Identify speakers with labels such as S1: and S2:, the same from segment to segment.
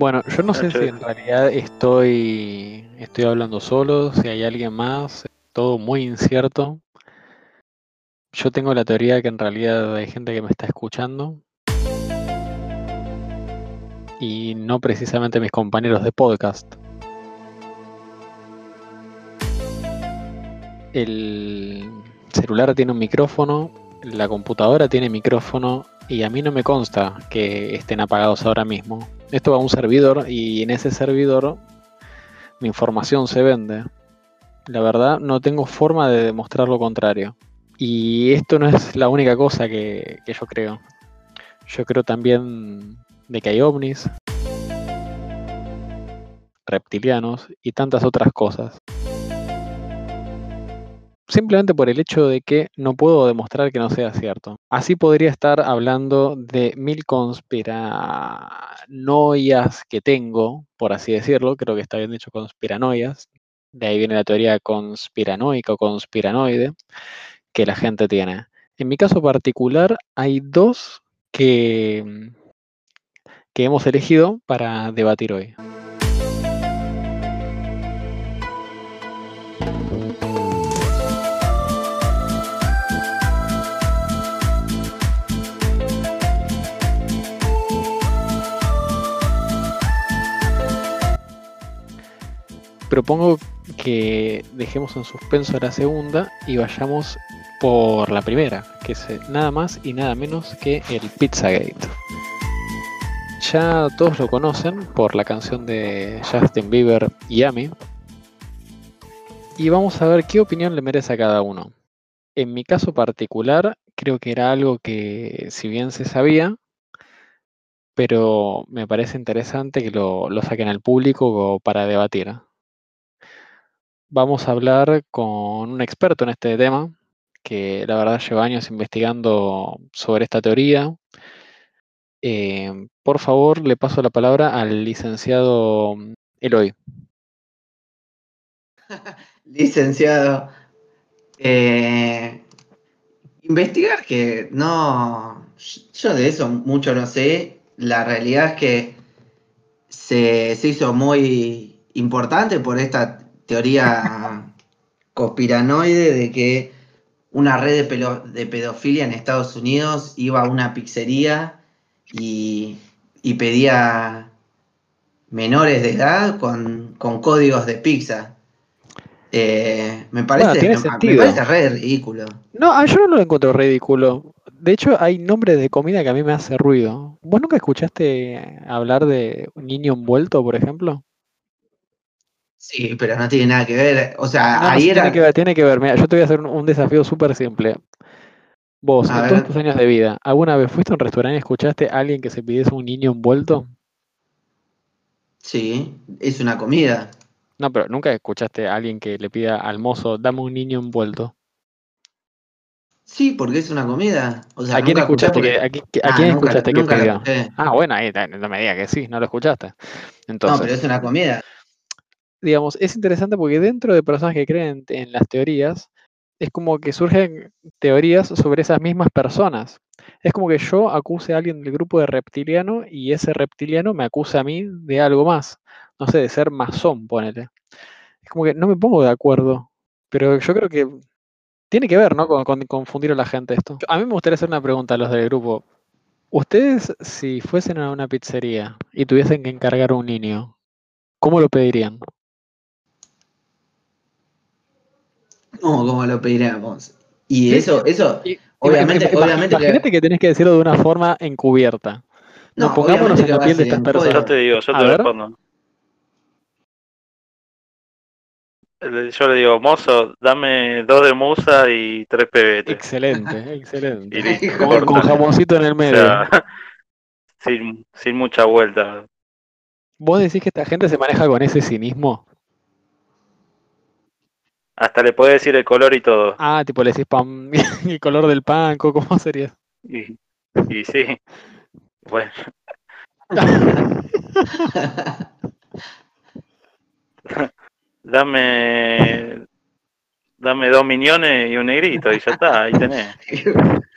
S1: Bueno, yo no sé
S2: Nacho,
S1: si en realidad estoy, estoy hablando solo, si hay alguien más, todo muy incierto. Yo tengo la teoría de que en realidad hay gente que me está escuchando y no precisamente mis compañeros de podcast. El celular tiene un micrófono, la computadora tiene micrófono y a mí no me consta que estén apagados ahora mismo. Esto va a un servidor y en ese servidor mi información se vende. La verdad no tengo forma de demostrar lo contrario. Y esto no es la única cosa que, yo creo. Yo creo también de que hay ovnis, reptilianos y tantas otras cosas. Simplemente por el hecho de que no puedo demostrar que no sea cierto. Así podría estar hablando de mil conspiranoias que tengo, por así decirlo. Creo que está bien dicho conspiranoias. De ahí viene la teoría conspiranoica o conspiranoide que la gente tiene. En mi caso particular hay dos que, que hemos elegido para debatir hoy. Propongo que dejemos en suspenso la segunda y vayamos por la primera, que es eh, nada más y nada menos que el Pizzagate. Ya todos lo conocen por la canción de Justin Bieber y Amy. Y vamos a ver qué opinión le merece a cada uno. En mi caso particular, creo que era algo que, si bien se sabía, pero me parece interesante que lo, lo saquen al público para debatir. Vamos a hablar con un experto en este tema, que la verdad lleva años investigando sobre esta teoría. Eh, por favor, le paso la palabra al licenciado Eloy.
S3: Licenciado, eh, investigar que no, yo de eso mucho no sé. La realidad es que se, se hizo muy importante por esta teoría conspiranoide de que una red de, pelo- de pedofilia en Estados Unidos iba a una pizzería y, y pedía menores de edad con, con códigos de pizza. Eh, me parece,
S1: tiene
S3: me- parece re ridículo.
S1: No, ah, yo no lo encuentro ridículo. De hecho, hay nombres de comida que a mí me hace ruido. ¿Vos nunca escuchaste hablar de un niño envuelto, por ejemplo?
S3: Sí, pero no tiene nada que ver. O sea,
S1: No, no,
S3: ahí era.
S1: tiene que ver, tiene que ver. Mira, yo te voy a hacer un, un desafío súper simple. Vos,
S3: A
S1: en todos tus años de vida, ¿alguna vez fuiste a un restaurante y escuchaste a alguien que se pidiese un niño envuelto?
S3: Sí, es una comida.
S1: No, pero nunca escuchaste a alguien que le pida al mozo, dame un niño envuelto.
S3: Sí, porque es una comida. O sea,
S1: ¿A quién escuchaste que,
S3: porque-
S1: a qui- a
S3: Ah,
S1: quién
S3: nunca-
S1: escuchaste que
S3: nunca
S1: pidió? Ah, bueno, ahí no me digas que sí, no lo escuchaste.
S3: No,
S1: Entonces,
S3: pero es una comida.
S1: Digamos, es interesante porque dentro de personas que creen en las teorías, es como que surgen teorías sobre esas mismas personas. Es como que yo acuse a alguien del grupo de reptiliano y ese reptiliano me acusa a mí de algo más. No sé, de ser masón, ponele. Es como que no me pongo de acuerdo. Pero yo creo que tiene que ver, ¿no? Con, con confundir a la gente esto. A mí me gustaría hacer una pregunta a los del grupo. Ustedes, si fuesen a una pizzería y tuviesen que encargar un niño, ¿cómo lo pedirían?
S3: No, como lo pediríamos. Y
S1: Sí,
S3: eso, eso,
S1: Y-
S3: obviamente,
S1: ima- ima-
S3: obviamente que-
S1: Imagínate que tenés que decirlo de una forma encubierta. No,
S3: No,
S1: pongámonos en
S3: que
S1: la piel de estas personas.
S2: Yo te digo, yo te respondo. Yo le digo, mozo, dame dos de musa y tres pebetes.
S1: Excelente, excelente.
S2: Y listo,
S1: Con, con jamoncito en el
S2: O
S1: medio.
S2: sea, sin, sin mucha vuelta.
S1: ¿Vos decís que esta gente se maneja con ese cinismo?
S2: Hasta le podés decir el color y todo.
S1: Ah, tipo le decís pan, el color del pan, co- ¿cómo sería?
S2: Y, y sí. Bueno, dame dame dos millones y un negrito y ya está, ahí tenés.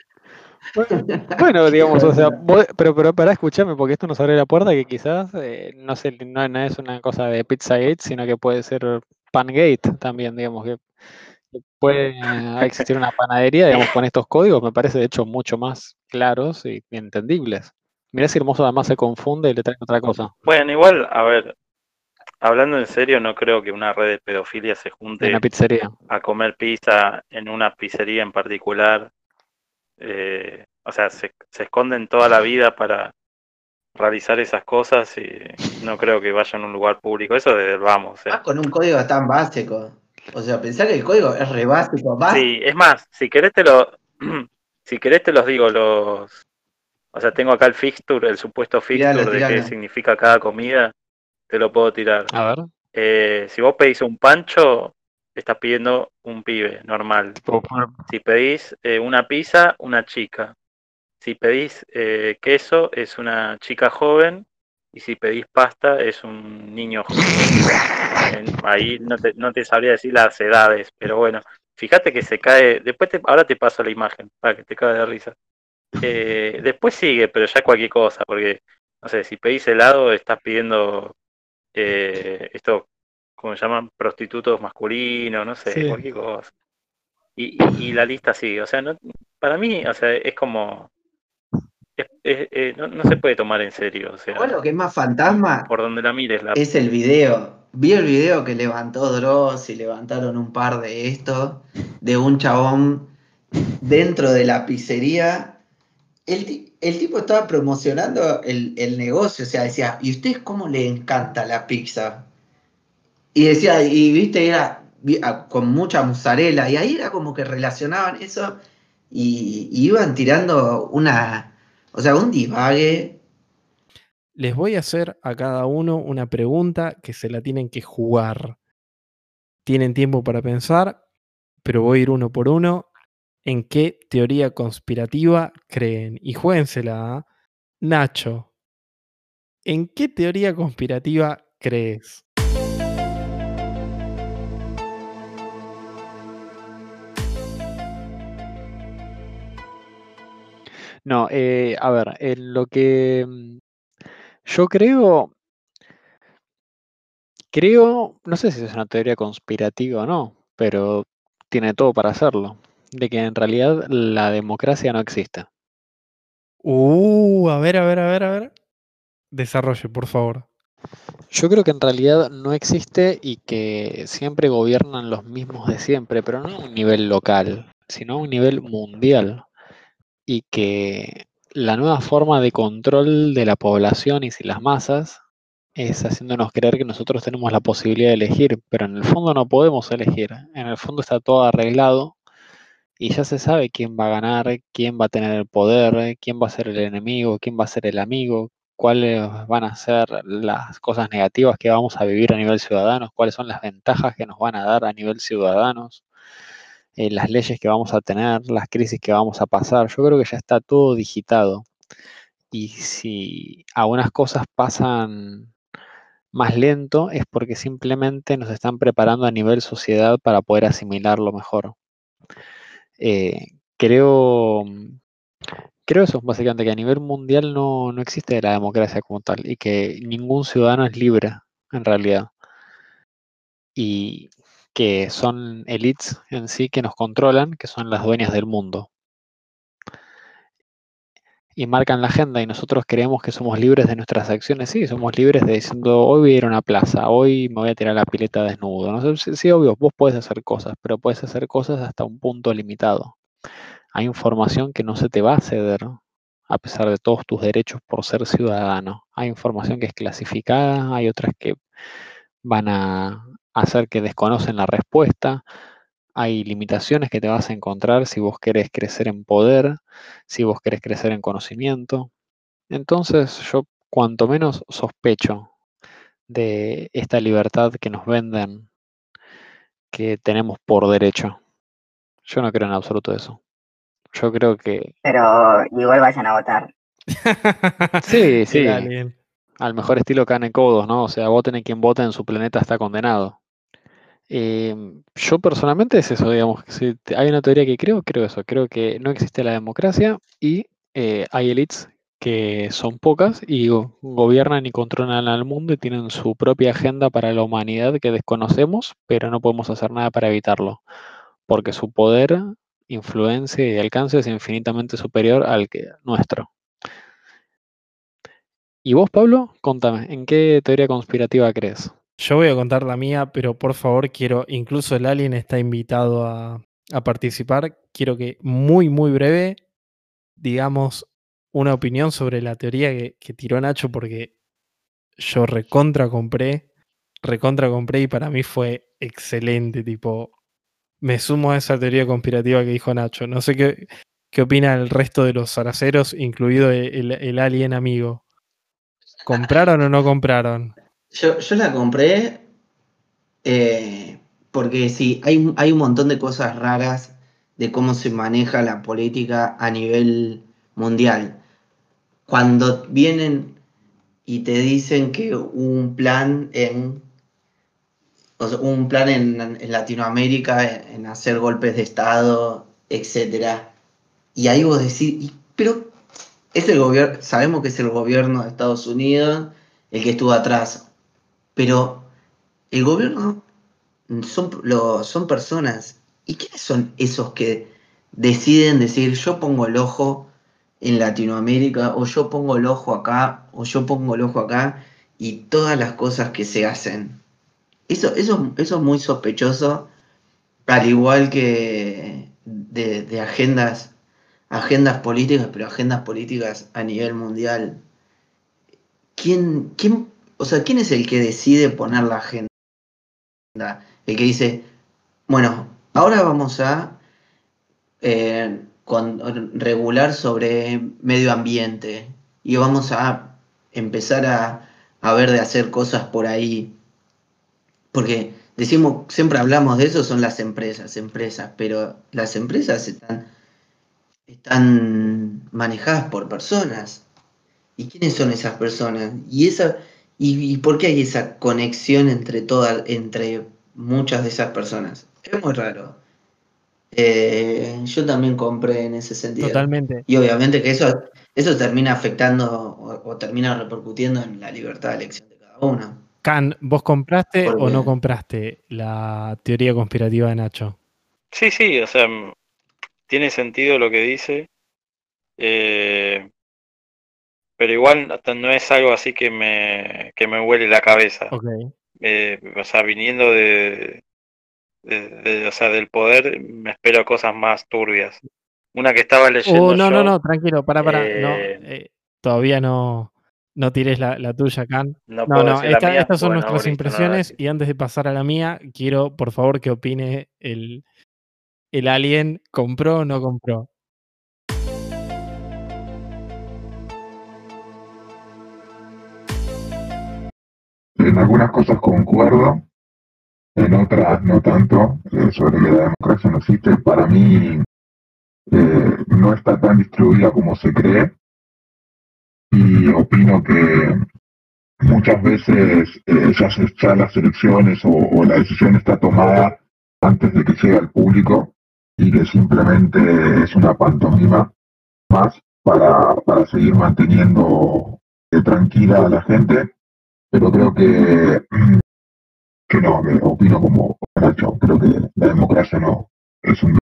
S1: Bueno, digamos, o sea, vos- pero, pero para escucharme, porque esto nos abre la puerta que quizás, eh, no sé, no, no es una cosa de Pizzagate, sino que puede ser Pangate también, digamos, que, que puede existir una panadería, digamos, con estos códigos, me parece de hecho mucho más claros y entendibles. Mirá si hermoso además se confunde y le trae otra cosa.
S2: Bueno, igual, a ver, hablando en serio, no creo que una red de pedofilia se junte
S1: una pizzería.
S2: a comer pizza en una pizzería en particular. Eh, o sea, se, se esconden toda la vida para realizar esas cosas y no creo que vayan a un lugar público. Eso de vamos.
S3: Más con un código tan básico. O sea, pensar que el código es re básico.
S2: Sí, es más, si querés te lo, si querés te los digo, los, o sea, tengo acá el fixture, el supuesto fixture de qué significa cada comida, te lo puedo tirar.
S1: A ver.
S2: Eh, si vos pedís un pancho, estás pidiendo un pibe normal. Si pedís eh, una pizza, una chica. Si pedís eh, queso, es una chica joven. Y si pedís pasta, es un niño joven. En- ahí no te, no te sabría decir las edades, pero bueno, fíjate que se cae. Después te, ahora te paso la imagen para que te cague de risa. Eh, después sigue, pero ya cualquier cosa, porque no sé, si pedís helado, estás pidiendo eh, esto, como se llaman, prostitutos masculinos, no sé,
S1: Sí.
S2: cualquier cosa. Y, y, y la lista sigue, o sea, no, para mí, o sea, es como. es- es- eh, no, no se puede tomar en serio, o sea,
S3: lo que es más fantasma
S2: por donde la mires, la
S3: es el video. Vi el video que levantó Dross y levantaron un par de estos, de un chabón dentro de la pizzería. El, el tipo estaba promocionando el, el negocio, o sea, decía, ¿y a ustedes cómo le encanta la pizza? Y decía, y viste, era con mucha mozzarella, y ahí era como que relacionaban eso y, y iban tirando una, o sea, un divague.
S4: Les voy a hacer a cada uno una pregunta que se la tienen que jugar. Tienen tiempo para pensar, pero voy a ir uno por uno. ¿En qué teoría conspirativa creen? Y juéguensela. ¿ah? Nacho, ¿en qué teoría conspirativa crees?
S1: No, eh, a ver, en lo que mm, yo creo, creo, no sé si es una teoría conspirativa o no, pero tiene todo para hacerlo, de que en realidad la democracia no existe.
S4: Uh, a ver, a ver, a ver, a ver. Desarrolle, por favor.
S1: Yo creo que en realidad no existe y que siempre gobiernan los mismos de siempre, pero no a un nivel local, sino a un nivel mundial. Y que la nueva forma de control de la población y las masas es haciéndonos creer que nosotros tenemos la posibilidad de elegir, pero en el fondo no podemos elegir. En el fondo está todo arreglado y ya se sabe quién va a ganar, quién va a tener el poder, quién va a ser el enemigo, quién va a ser el amigo, cuáles van a ser las cosas negativas que vamos a vivir a nivel ciudadanos, cuáles son las ventajas que nos van a dar a nivel ciudadanos, eh, las leyes que vamos a tener, las crisis que vamos a pasar. Yo creo que ya está todo digitado. Y si algunas cosas pasan más lento es porque simplemente nos están preparando a nivel sociedad para poder asimilarlo mejor. Eh, creo, creo eso, básicamente, que a nivel mundial no, no existe la democracia como tal y que ningún ciudadano es libre, en realidad. Y que son elites en sí que nos controlan, que son las dueñas del mundo. Y marcan la agenda y nosotros creemos que somos libres de nuestras acciones. Sí, somos libres de diciendo, hoy voy a ir a una plaza, hoy me voy a tirar la pileta desnudo. No sí, sí, obvio, vos puedes hacer cosas, pero puedes hacer cosas hasta un punto limitado. Hay información que no se te va a ceder a pesar de todos tus derechos por ser ciudadano. Hay información que es clasificada, hay otras que van a hacer que desconocen la respuesta. Hay limitaciones que te vas a encontrar si vos querés crecer en poder, si vos querés crecer en conocimiento. Entonces yo cuanto menos sospecho de esta libertad que nos venden, que tenemos por derecho. Yo no creo en absoluto eso. Yo creo que
S5: Pero igual vayan a votar.
S1: sí, sí, al mejor estilo Cane Codos, ¿no? O sea, voten en quien vote en su planeta está condenado. Em, yo personalmente es eso, digamos, si hay una teoría que creo, creo eso, creo que no existe la democracia y eh, hay elites que son pocas y go- gobiernan y controlan al mundo y tienen su propia agenda para la humanidad que desconocemos, pero no podemos hacer nada para evitarlo, porque su poder, influencia y alcance es infinitamente superior al que nuestro. ¿Y vos, Pablo? Contame, ¿en qué teoría conspirativa crees?
S4: Yo voy a contar la mía, pero por favor quiero, incluso el alien está invitado a, participar. Quiero que muy, muy breve digamos una opinión sobre la teoría que, tiró Nacho, porque yo recontra compré, recontra compré y para mí fue excelente, tipo, me sumo a esa teoría conspirativa que dijo Nacho. No sé qué, qué opina el resto de los zaraceros, incluido el alien amigo. ¿Compraron o no compraron?
S3: Yo, yo la compré eh, porque sí, hay, hay un montón de cosas raras de cómo se maneja la política a nivel mundial. Cuando vienen y te dicen que un plan en un plan en, Latinoamérica en, hacer golpes de Estado, etcétera. Y ahí vos decís, pero es el gobierno, sabemos que es el gobierno de Estados Unidos el que estuvo atrás, pero el gobierno son, lo, son personas. ¿Y quiénes son esos que deciden decir yo pongo el ojo en Latinoamérica o yo pongo el ojo acá o yo pongo el ojo acá y todas las cosas que se hacen? Eso, eso, eso es muy sospechoso, al igual que de, agendas, agendas políticas, pero agendas políticas a nivel mundial. ¿Quién, quién, o sea, ¿quién es el que decide poner la agenda? El que dice, bueno, ahora vamos a eh, regular sobre medio ambiente y vamos a empezar a, a ver de hacer cosas por ahí porque decimos, siempre hablamos de eso, son las empresas, empresas, pero las empresas están, están manejadas por personas. ¿Y quiénes son esas personas? ¿Y, esa, y, y por qué hay esa conexión entre, todas, entre muchas de esas personas? Es muy raro. Eh, yo también compré en ese sentido.
S4: Totalmente.
S3: Y obviamente que eso, eso termina afectando o, o termina repercutiendo en la libertad de elección de cada uno.
S4: Can, ¿vos compraste
S3: ¿Por
S4: o no compraste la teoría conspirativa de Nacho?
S2: Sí, sí, o sea, tiene sentido lo que dice, eh, pero igual hasta no es algo así que me, que me huele la cabeza. Eh, o sea, viniendo de, de- de- o sea, del poder, me espero cosas más turbias. Una que estaba leyendo
S4: Oh, no, no,
S2: yo,
S4: no, tranquilo, para, para. no,
S2: eh,
S4: eh, todavía no, no tires la, la tuya, Can.
S2: no
S4: No, no, esta-
S2: mía,
S4: estas son
S2: bueno,
S4: nuestras
S2: no
S4: impresiones y antes de pasar a la mía, quiero por favor que opine el, el alien, ¿compró o no compró?
S6: En algunas cosas concuerdo, en otras no tanto, eh, sobre que la democracia no existe. Para mí eh, no está tan distribuida como se cree. Y opino que muchas veces eh, ya, se- ya las elecciones o, o la decisión está tomada antes de que llegue al público y que simplemente es una pantomima más para, para seguir manteniendo eh, tranquila a la gente pero creo que, que no, que opino como Nacho, creo que la democracia no es un...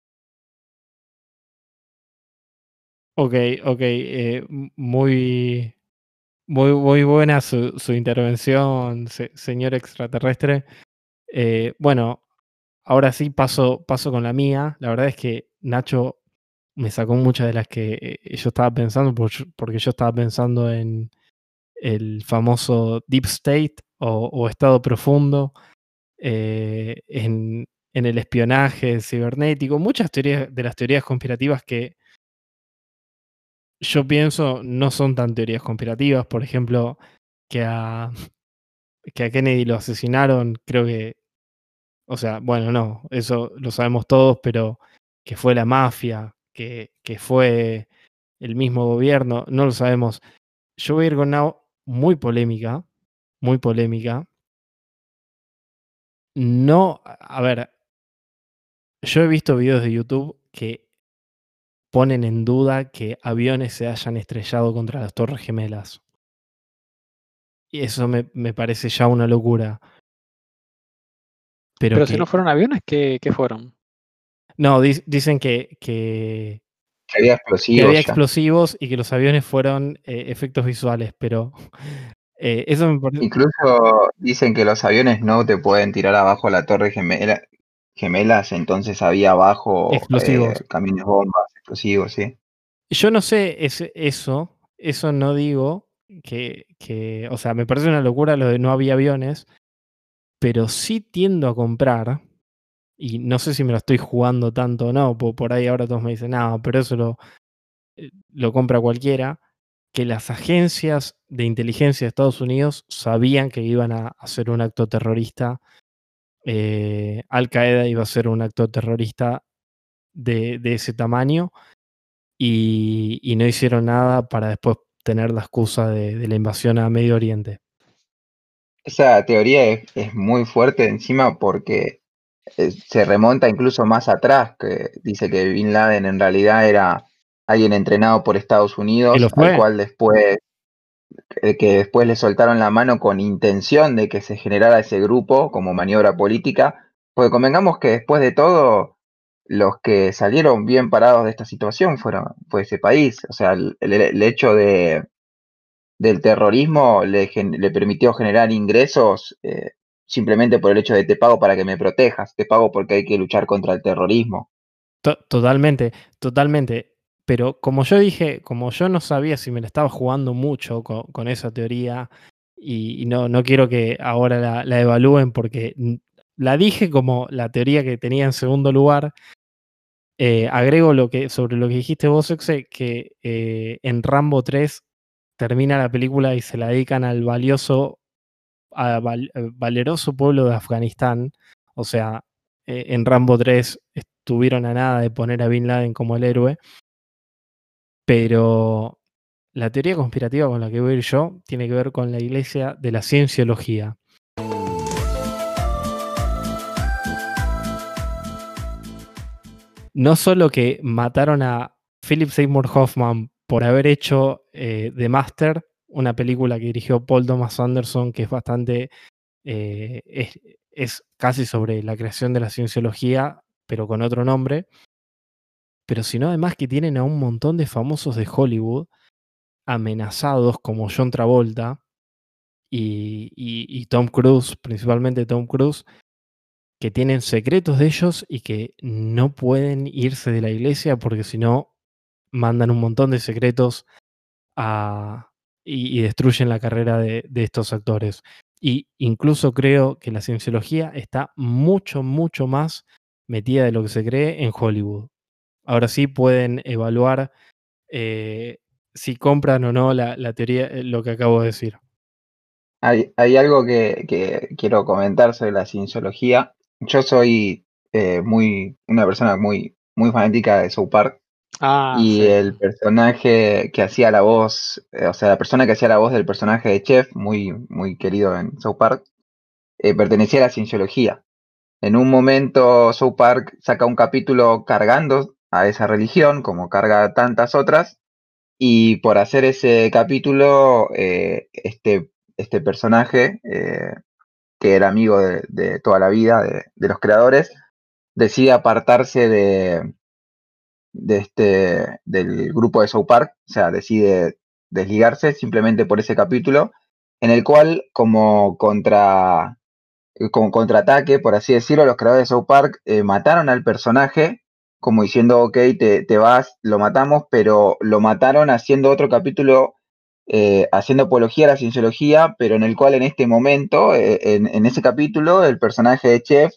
S4: Ok, ok, eh, muy, muy, muy buena su, su intervención, se- señor extraterrestre. Eh, bueno, ahora sí paso, paso con la mía. La verdad es que Nacho me sacó muchas de las que eh, yo estaba pensando, por- porque yo estaba pensando en el famoso Deep State o, Estado Profundo, eh, en, en el espionaje cibernético, muchas teorías de las teorías conspirativas que yo pienso no son tan teorías conspirativas. Por ejemplo, que a, que a Kennedy lo asesinaron, creo que, o sea, bueno, no, eso lo sabemos todos, pero que fue la mafia, que, que fue el mismo gobierno, no lo sabemos. Yo voy a ir con una muy polémica, muy polémica, No, a ver, yo he visto videos de YouTube que ponen en duda que aviones se hayan estrellado contra las Torres Gemelas. Y eso me, me parece ya una locura. Pero,
S1: Pero
S4: que,
S1: si no fueron aviones, ¿qué, qué fueron?
S4: no, di- dicen que, que,
S7: Que había
S4: que
S7: explosivos.
S4: había explosivos y que los aviones fueron eh, efectos visuales, pero eh, eso me parece...
S7: Incluso dicen que los aviones no te pueden tirar abajo la torre gemela, gemelas, entonces había abajo
S4: Explosivos.
S7: eh, camiones bombas, explosivos, sí.
S4: Yo no sé eso, eso no digo que, que, o sea, me parece una locura lo de no había aviones, pero sí tiendo a comprar, y no sé si me lo estoy jugando tanto o no, po- por ahí ahora todos me dicen, no, pero eso lo, eh, lo compra cualquiera, que las agencias de inteligencia de Estados Unidos sabían que iban a hacer un acto terrorista, eh, Al Qaeda iba a hacer un acto terrorista de, de ese tamaño y, no hicieron nada para después tener la excusa de, la invasión a Medio Oriente.
S7: Esa teoría es muy fuerte encima porque eh, se remonta incluso más atrás, que dice que Bin Laden en realidad era alguien entrenado por Estados Unidos, al cual después eh, que después le soltaron la mano con intención de que se generara ese grupo como maniobra política, porque convengamos que después de todo los que salieron bien parados de esta situación fueron fue ese país, o sea, el, el- el hecho de del terrorismo le, gen- le permitió generar ingresos eh, simplemente por el hecho de te pago para que me protejas, te pago porque hay que luchar contra el terrorismo.
S4: To- Totalmente, totalmente. Pero como yo dije, como yo no sabía si me la estaba jugando mucho con, esa teoría, y, no, no quiero que ahora la, evalúen porque la dije como la teoría que tenía en segundo lugar. eh, agrego lo que, sobre lo que dijiste vos, Exe, que eh, en Rambo 3 termina la película y se la dedican al valioso, eh, valeroso pueblo de Afganistán. O sea, eh, en Rambo 3 estuvieron a nada de poner a Bin Laden como el héroe. Pero la teoría conspirativa con la que voy a ir yo tiene que ver con la iglesia de la cienciología. No solo que mataron a Philip Seymour Hoffman por haber hecho eh, The Master, una película que dirigió Paul Thomas Anderson, que es bastante. eh, es, es casi sobre la creación de la cienciología, pero con otro nombre. Pero sino además que tienen a un montón de famosos de Hollywood amenazados como John Travolta y, y- y Tom Cruise, principalmente Tom Cruise, que tienen secretos de ellos y que no pueden irse de la iglesia porque si no mandan un montón de secretos a- y, destruyen la carrera de, estos actores. Y incluso creo que la cienciología está mucho, mucho más metida de lo que se cree en Hollywood. Ahora sí pueden evaluar eh, si compran o no la, teoría, eh, lo que acabo de decir.
S7: Hay, algo que, que quiero comentar sobre la cienciología. Yo soy eh, muy una persona muy, muy fanática de South Park
S1: Ah,
S7: y
S1: sí.
S7: el personaje que hacía la voz, eh, o sea, la persona que hacía la voz del personaje de Chef, muy, muy querido en South Park, eh, pertenecía a la cienciología. En un momento South Park saca un capítulo cargando a esa religión, como carga tantas otras, y por hacer ese capítulo, eh, este, este personaje, que era amigo de, de toda la vida de, de los creadores, decide apartarse de, de este, del grupo de South Park, o sea, decide desligarse simplemente por ese capítulo, en el cual, como contra como contraataque, por así decirlo, los creadores de South Park eh, mataron al personaje, como diciendo, ok, te, te vas, lo matamos, pero lo mataron haciendo otro capítulo, eh, haciendo apología a la cienciología, pero en el cual en este momento, eh, en, en ese capítulo, el personaje de Chef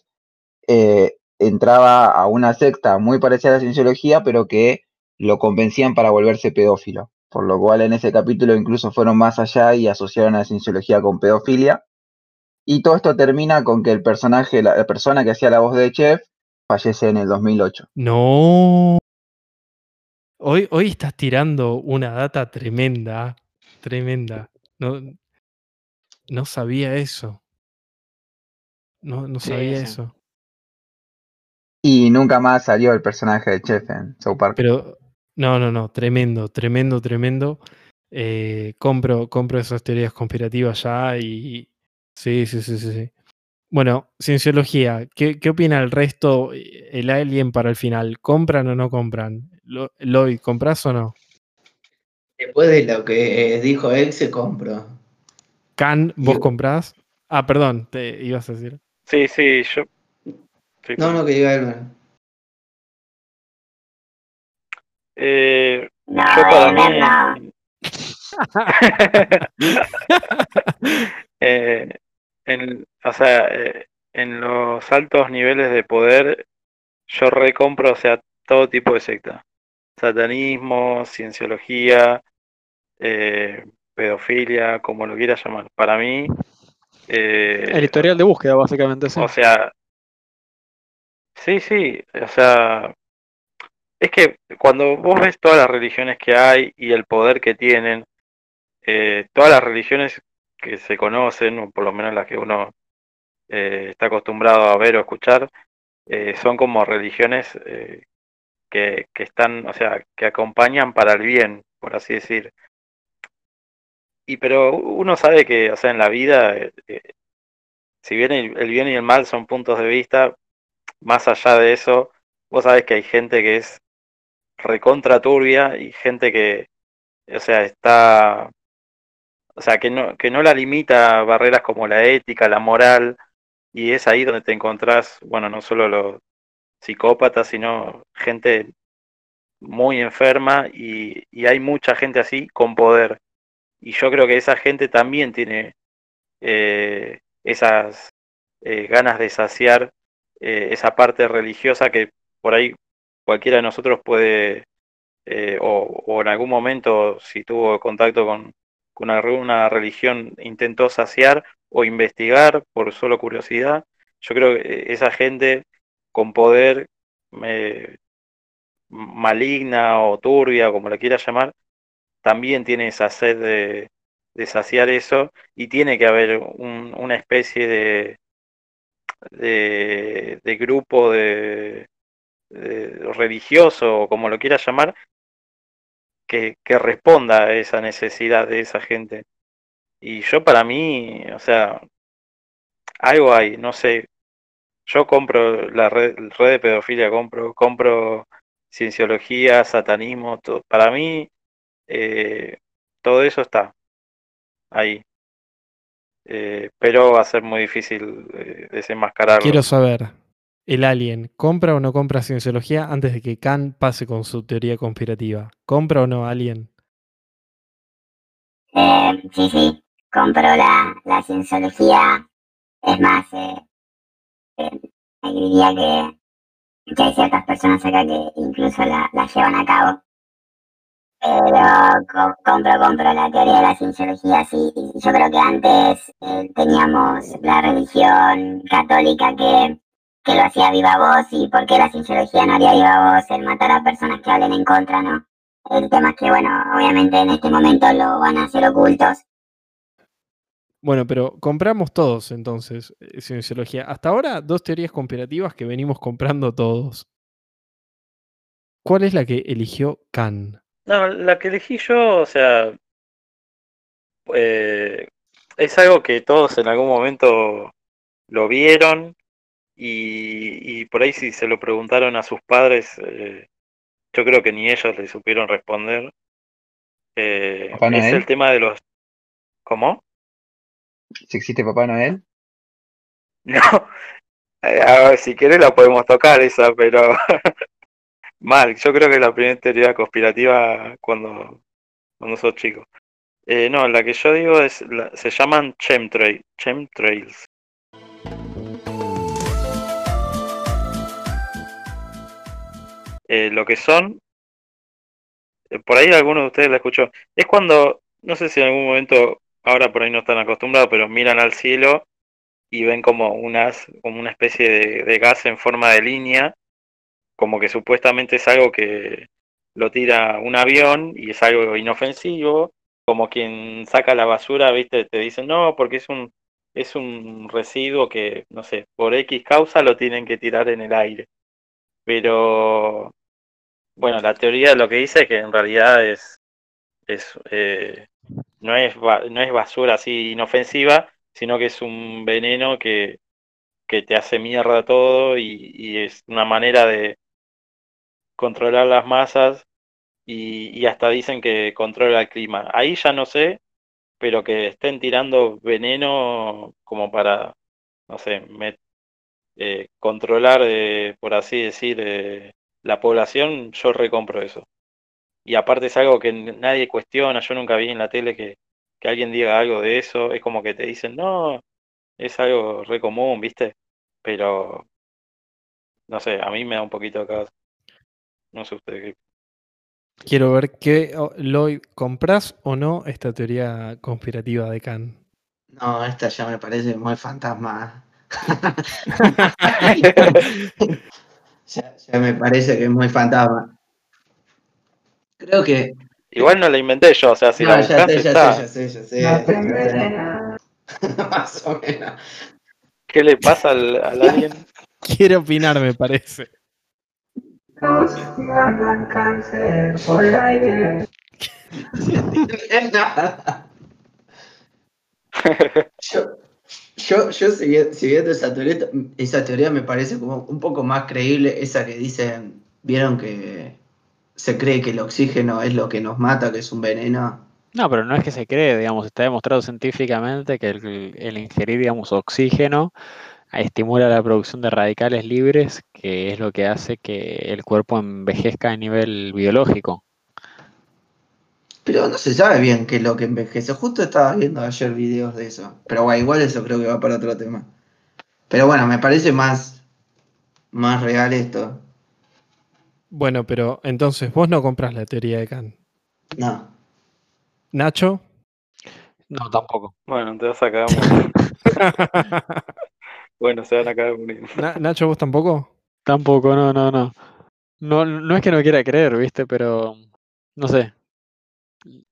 S7: eh, entraba a una secta muy parecida a la cienciología, pero que lo convencían para volverse pedófilo. Por lo cual en ese capítulo incluso fueron más allá y asociaron a la cienciología con pedofilia. Y todo esto termina con que el personaje, la, la persona que hacía la voz de Chef, fallece en el 2008.
S4: No. Hoy, hoy estás tirando una data tremenda, tremenda. No, no sabía eso. No, no
S1: Sí,
S4: sabía
S1: sí.
S4: eso.
S7: Y nunca más salió el personaje de Chef en South Park.
S4: Pero, no, no, no, tremendo, tremendo, tremendo. Eh, compro, compro esas teorías conspirativas ya y. Sí, sí, sí, sí, sí. Bueno, cienciología, ¿qué, qué opina el resto? El alien para el final, ¿compran o no compran? Lo- Lloyd, ¿compras o no?
S3: Después de lo que dijo él, se compró.
S4: Can, ¿vos
S3: Yo-
S4: comprás? Ah, perdón, te ibas a decir.
S2: Sí, sí, yo. Sí,
S3: No, no, que diga bueno.
S2: Eh,
S5: No,
S2: yo para
S5: Elmer,
S2: mí.
S5: no.
S2: eh, en, o sea, eh, en los altos niveles de poder, yo recompro, o sea, todo tipo de secta. Satanismo, cienciología, eh, pedofilia, como lo quieras llamar. Para mí, eh,
S1: El historial de búsqueda, básicamente, sí.
S2: o sea, sí, sí, o sea, es que cuando vos ves todas las religiones que hay y el poder que tienen, eh, todas las religiones que se conocen, o por lo menos las que uno eh, está acostumbrado a ver o escuchar, eh, son como religiones que, que están, o sea, que acompañan para el bien, por así decir. Y pero uno sabe que, o sea, en la vida, si bien el bien y el mal son puntos de vista, más allá de eso, vos sabés que hay gente que es recontra turbia y gente que, o sea, está, o sea, que no, que no la limita a barreras como la ética, la moral, y es ahí donde te encontrás, bueno, no solo los psicópatas, sino gente muy enferma y, y hay mucha gente así con poder. Y yo creo que esa gente también tiene eh, esas eh, ganas de saciar eh, esa parte religiosa que por ahí cualquiera de nosotros puede, eh, o, en algún momento, si tuvo contacto con, con alguna religión, intentó saciar o investigar por solo curiosidad. Yo creo que esa gente con poder eh, maligna o turbia, como la quieras llamar, también tiene esa sed de, de saciar eso y tiene que haber un- una especie de, de, grupo de, de religioso como lo quieras llamar que, que responda a esa necesidad de esa gente. Y yo para mí, o sea, algo hay, no sé, yo compro la red, red de pedofilia, compro, compro cienciología, satanismo, todo. Para mí eh, todo eso está ahí. Eh, pero va a ser muy difícil eh, desenmascararlo.
S4: Quiero saber, el alien, ¿compra o no compra cienciología antes de que Khan pase con su teoría conspirativa? ¿Compra o no alien?
S5: Eh, sí, sí, compro la, la cienciología. Es más, eh, eh, diría que, que hay ciertas personas acá que incluso la, la llevan a cabo. Pero co- compro, compro la teoría de la cienciología, sí. Yo creo que antes eh, teníamos la religión católica que, que lo hacía viva voz y por qué la cienciología no haría viva voz el matar a personas que hablen en contra, ¿no? El tema es que, bueno, obviamente en este momento lo van a hacer ocultos.
S4: Bueno, pero compramos todos entonces eh, cienciología. Hasta ahora, dos teorías conspirativas que venimos comprando todos. ¿Cuál es la que eligió Khan?
S2: No, la que elegí yo, o sea, eh, es algo que todos en algún momento lo vieron y, y por ahí si se lo preguntaron a sus padres, eh, yo creo que ni ellos le supieron responder. Eh,
S7: ¿Papá
S2: es
S7: Noel?
S2: el tema de los... ¿Cómo?
S7: Si existe Papá Noel,
S2: No, eh, a ver, si querés la podemos tocar esa, pero mal, yo creo que la primera teoría conspirativa cuando, cuando sos chico. Eh, no, la que yo digo es, la- se llaman chemtrail, chemtrails. Eh, lo que son, eh, por ahí alguno de ustedes la escuchó, es cuando, no sé si en algún momento, ahora por ahí no están acostumbrados, pero miran al cielo y ven como unas, como una especie de gas en forma de línea, como que supuestamente es algo que lo tira un avión y es algo inofensivo, como quien saca la basura, viste, te dicen no, porque es un, es un residuo que, no sé, por X causa lo tienen que tirar en el aire. Pero, bueno, la teoría lo que dice es que en realidad es, es eh, no, es no es basura así inofensiva, sino que es un veneno que, que te hace mierda todo y, y es una manera de controlar las masas y, y, hasta dicen que controla el clima. Ahí ya no sé, pero que estén tirando veneno como para, no sé, eh, controlar, eh, por así decir, eh, la población, yo recompro eso. Y aparte es algo que nadie cuestiona, yo nunca vi en la tele que, que alguien diga algo de eso, es como que te dicen, no, es algo re común, ¿viste? Pero, no sé, a mí me da un poquito de caso. No sé usted qué.
S4: Quiero ver qué, lo compras o no esta teoría conspirativa de Khan.
S3: No, esta ya me parece muy fantasma. ya, ya me parece que es muy fantasma. Creo que.
S2: Igual no la inventé yo, o sea, si
S3: No,
S2: la
S3: ya sé, ya
S2: está.
S3: sé, ya sé, ya sé, ya sé. Más o menos.
S2: ¿Qué le pasa al, al alien?
S4: Quiere opinar, me parece.
S3: Nada. Yo, yo, yo sigui- siguiendo esa teoría, esa teoría me parece como un poco más creíble esa que dicen, vieron que se cree que el oxígeno es lo que nos mata, que es un veneno.
S1: No, pero no es que se cree, digamos, está demostrado científicamente que el, el ingerir, digamos, oxígeno estimula la producción de radicales libres, que es lo que hace que el cuerpo envejezca a nivel biológico.
S3: Pero no se sabe bien qué es lo que envejece. Justo estaba viendo ayer videos de eso. Pero bueno, igual eso creo que va para otro tema. Pero bueno, me parece más, más real esto.
S4: Bueno, pero entonces vos no compras la teoría de Khan.
S3: No.
S4: Nacho.
S1: No, tampoco.
S2: Bueno, te vas a cagar mucho. Bueno, se van a muriendo.
S4: Na- Nacho, vos tampoco.
S1: Tampoco, no, no, no. No, no es que no quiera creer, ¿viste? Pero no sé.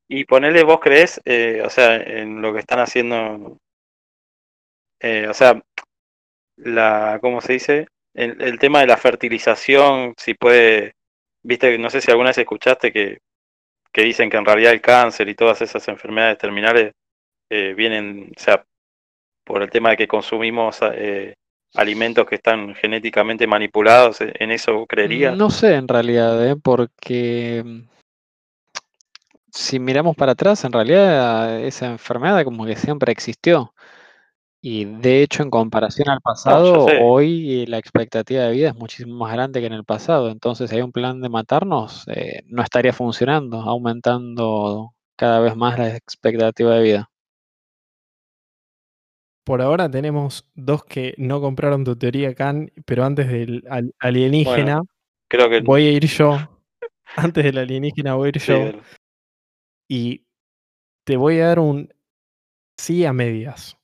S2: Y ponele, vos crees, eh, o sea, en lo que están haciendo, eh, o sea, la, ¿cómo se dice? El, el tema de la fertilización, si puede, viste, no sé si alguna vez escuchaste que, que dicen que en realidad el cáncer y todas esas enfermedades terminales eh, vienen, o sea, por el tema de que consumimos eh, alimentos que están genéticamente manipulados, ¿en en eso creerías?
S1: No sé en realidad, ¿eh? Porque mm, si miramos para atrás, en realidad esa enfermedad como que siempre existió. Y de hecho, en comparación al pasado, hoy la expectativa de vida es muchísimo más grande que en el pasado. Entonces, si hay un plan de matarnos, eh, no estaría funcionando, aumentando cada vez más la expectativa de vida.
S4: Por ahora tenemos dos que no compraron tu teoría Khan, pero antes del al- alienígena
S2: Bueno, creo que
S4: voy a ir yo. Antes del alienígena voy a ir
S2: sí,
S4: yo. Y te voy a dar un sí a medias.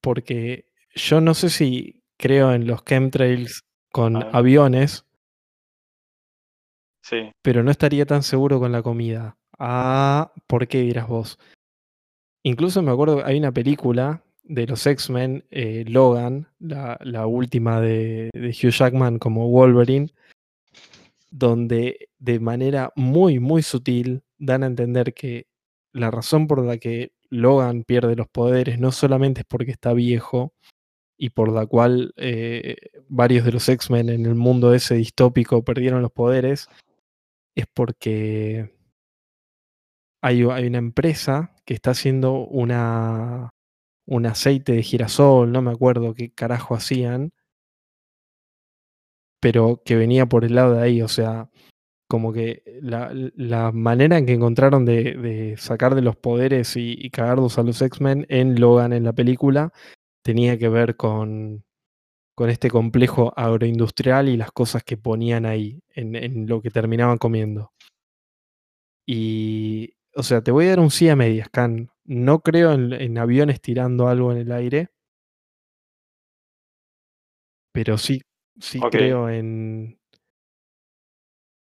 S4: Porque yo no sé si creo en los chemtrails con aviones,
S2: sí.
S4: pero no estaría tan seguro con la comida. Ah, ¿por qué dirás vos? Incluso me acuerdo, hay una película de los X-Men, eh, Logan, la, la última de, de Hugh Jackman como Wolverine, donde de manera muy, muy sutil dan a entender que la razón por la que Logan pierde los poderes no solamente es porque está viejo y por la cual eh, varios de los X-Men en el mundo ese distópico perdieron los poderes, es porque hay, hay una empresa que está haciendo una, un aceite de girasol, no me acuerdo qué carajo hacían, pero que venía por el lado de ahí, o sea, como que la, la manera en que encontraron de, sacar de los poderes y, cagarlos a los X-Men en Logan en la película tenía que ver con, con este complejo agroindustrial y las cosas que ponían ahí en, en lo que terminaban comiendo. Y, o sea, te voy a dar un sí a medias, Can. No creo en, en aviones tirando algo en el aire, pero sí, sí creo en,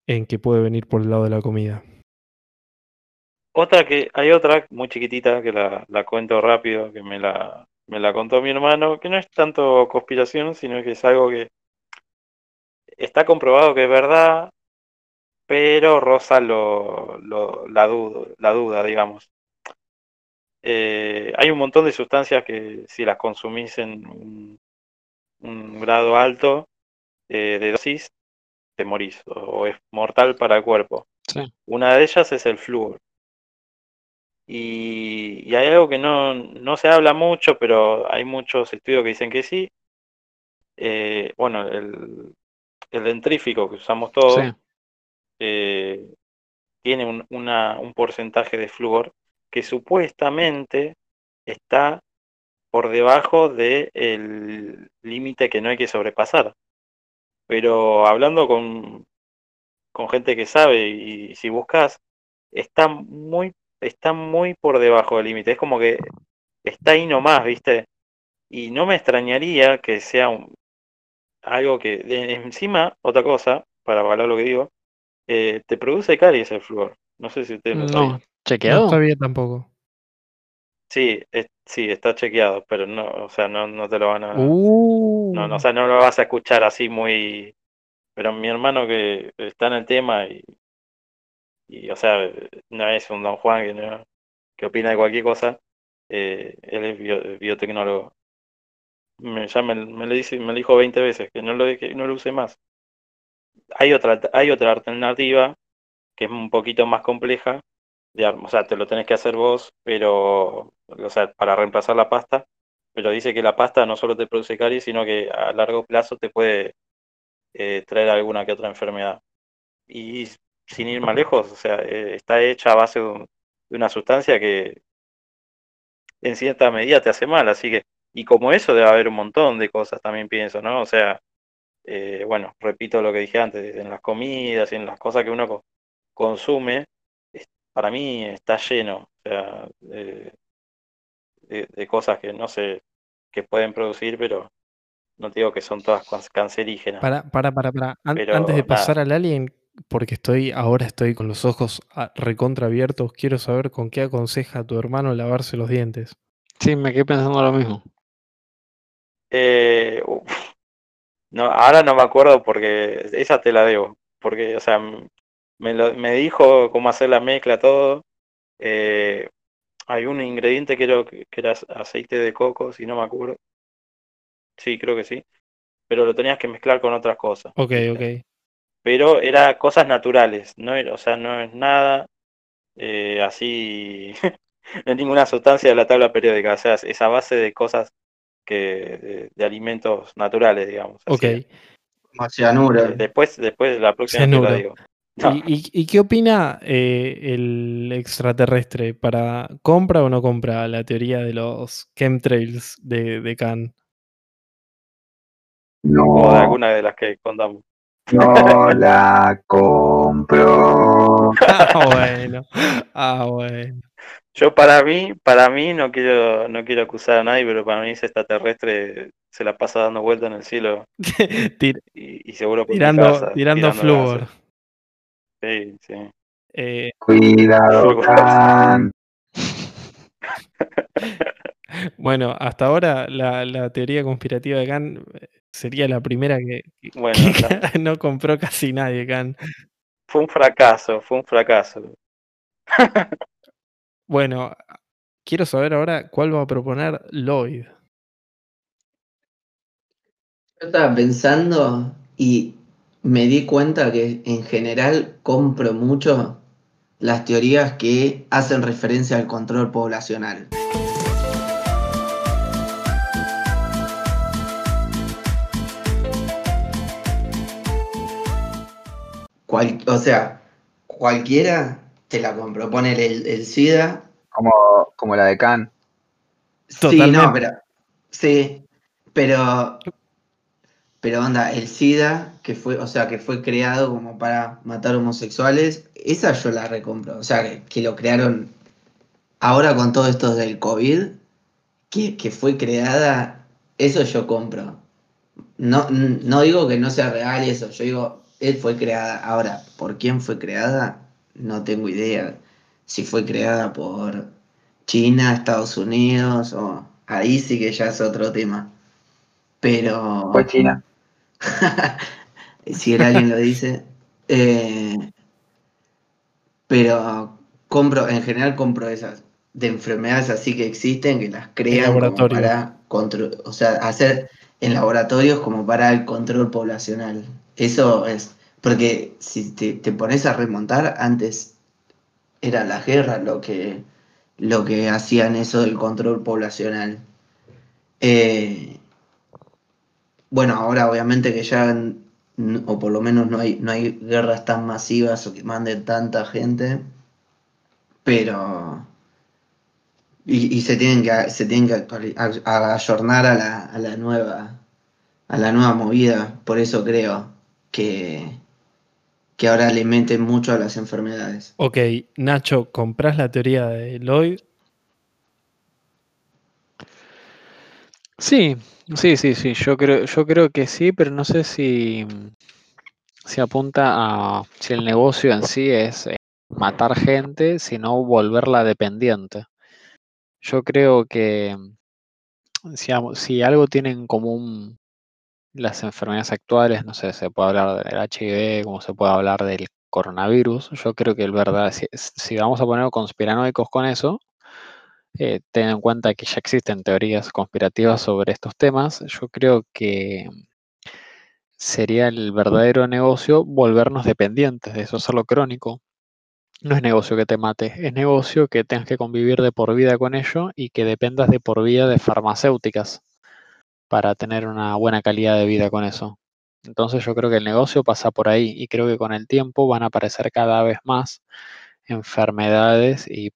S4: en que puede venir por el lado de la comida.
S2: Otra que, hay otra muy chiquitita que la, la cuento rápido, que me la, me la contó mi hermano, que no es tanto conspiración, sino que es algo que está comprobado que es verdad, pero roza lo, lo- la, duda, la duda, digamos. Eh, hay un montón de sustancias que si las consumís en un, un grado alto eh, de dosis, te morís o es mortal para el cuerpo.
S1: Sí.
S2: Una de ellas es el flúor. Y, y hay algo que no, no se habla mucho, pero hay muchos estudios que dicen que sí. Eh, bueno, el, el dentrífico que usamos todos
S1: Sí.
S2: tiene un, una- un porcentaje de flúor que supuestamente está por debajo del límite que no hay que sobrepasar. Pero hablando con, con gente que sabe y si buscas, está muy, está muy por debajo del límite. Es como que está ahí nomás, ¿viste? Y no me extrañaría que sea un- algo que, de- encima, otra cosa, para valorar lo que digo, eh, te produce caries el flúor. No sé si ustedes lo
S1: No chequeado.
S4: sabía tampoco.
S2: Sí, es- sí, está chequeado, pero no, o sea, no, no te lo van a,
S4: Uh,
S2: no, no, o sea, no lo vas a escuchar así muy, pero mi hermano que está en el tema y, y o sea, no es un don Juan que no, que opina de cualquier cosa, eh, él es bio- biotecnólogo. Me, ya me, me lo dice, me lo dijo 20 veces que no lo que no lo use más. Hay otra, hay otra alternativa que es un poquito más compleja, de, o sea, te lo tenés que hacer vos, pero, o sea, para reemplazar la pasta, pero dice que la pasta no solo te produce caries, sino que a largo plazo te puede eh, traer alguna que otra enfermedad. Y sin ir más lejos, o sea, eh, está hecha a base de, un- de una sustancia que en cierta medida te hace mal, así que, y como eso debe haber un montón de cosas también pienso, ¿no? O sea, eh, bueno, repito lo que dije antes, en las comidas y en las cosas que uno co- consume, para mí está lleno, o sea, de, de- de cosas que no sé, que pueden producir, pero no te digo que son todas can- cancerígenas.
S4: para, para, para, para. An-
S2: Pero
S4: antes de
S2: nada.
S4: pasar al alien, porque estoy, ahora estoy con los ojos ah, recontra abiertos, quiero saber con qué aconseja a tu hermano lavarse los dientes.
S1: Sí, me quedé pensando lo mismo.
S2: Eh, uf, no, ahora no me acuerdo porque esa te la debo, porque, o sea, me, lo- me dijo cómo hacer la mezcla, todo. Eh, hay un ingrediente que creo que, que era aceite de coco, si no me acuerdo. Sí, creo que sí. Pero lo tenías que mezclar con otras cosas.
S4: Ok, ok.
S2: Pero era cosas naturales, no era, o sea, no es nada eh, así, no es ninguna sustancia de la tabla periódica, o sea, es esa base de cosas que de, de alimentos naturales, digamos.
S4: Ok.
S2: así.
S3: Cianuro.
S2: Eh, después, después la próxima te la digo. No,
S4: ¿Y, y- y qué opina eh, el extraterrestre? ¿Para compra o no compra la teoría de los chemtrails de, de Khan?
S2: o de
S6: No,
S2: alguna de las que contamos.
S6: no la compro.
S4: Ah, bueno. Ah, bueno.
S2: Yo para mí, para mí no quiero, no quiero acusar a nadie, pero para mí ese extraterrestre se la pasa dando vueltas en el cielo y, y seguro por
S4: tirando
S2: casa,
S4: tirando
S2: tirando
S4: flúor.
S2: gases. Sí, sí.
S4: Eh,
S6: Cuidado, Khan.
S4: bueno, hasta ahora la, la teoría conspirativa de Khan eh, sería la primera que, que-
S2: Bueno,
S4: que no compró casi nadie, Khan.
S2: Fue un fracaso, fue un fracaso.
S4: Bueno, quiero saber ahora cuál va a proponer Lloyd.
S3: Yo estaba pensando y me di cuenta que en general compro mucho las teorías que hacen referencia al control poblacional. Cual- o sea, cualquiera te la compro. Ponele el, el SIDA.
S7: Como, como la de Khan.
S3: Sí,
S4: Totalmente.
S3: no, pero. Sí, pero. Pero onda, el SIDA, que fue, o sea, que fue creado como para matar homosexuales, esa yo la recompro. O sea, que, lo crearon ahora con todo esto del COVID, que, que fue creada, eso yo compro. No, no digo que no sea real eso, yo digo, él fue creada. Ahora, ¿por quién fue creada? No tengo idea. Si fue creada por China, Estados Unidos o ahí sí que ya es otro tema. Pero.
S7: Fue China.
S3: si el alien lo dice. Eh, pero compro, en general compro esas de enfermedades así que existen, que las crean como para control, o sea, hacer en laboratorios como para el control poblacional. Eso es, porque si te, te pones a remontar, antes era la guerra lo que, lo que hacían eso del control poblacional. Eh, bueno, ahora obviamente que ya, o por lo menos no hay, no hay guerras tan masivas o que manden tanta gente, pero... Y, y se tienen que, se tienen que ayornar a la, a la nueva, a la nueva movida. Por eso creo que, que ahora le meten mucho a las enfermedades.
S4: Ok, Nacho, ¿comprás la teoría de Lloyd?
S1: Sí, sí, sí, sí. Yo creo, yo creo que sí, pero no sé si, si apunta a si el negocio en sí es eh, matar gente, sino volverla dependiente. Yo creo que si, si algo tienen en común las enfermedades actuales, no sé, se puede hablar del HIV, como se puede hablar del coronavirus. Yo creo que el verdad, si, si vamos a poner conspiranoicos con eso, eh, ten en cuenta que ya existen teorías conspirativas sobre estos temas. Yo creo que sería el verdadero negocio volvernos dependientes de eso, hacerlo crónico. No es negocio que te mate, es negocio que tengas que convivir de por vida con ello y que dependas de por vida de farmacéuticas para tener una buena calidad de vida con eso. Entonces yo creo que el negocio pasa por ahí y creo que con el tiempo van a aparecer cada vez más enfermedades y,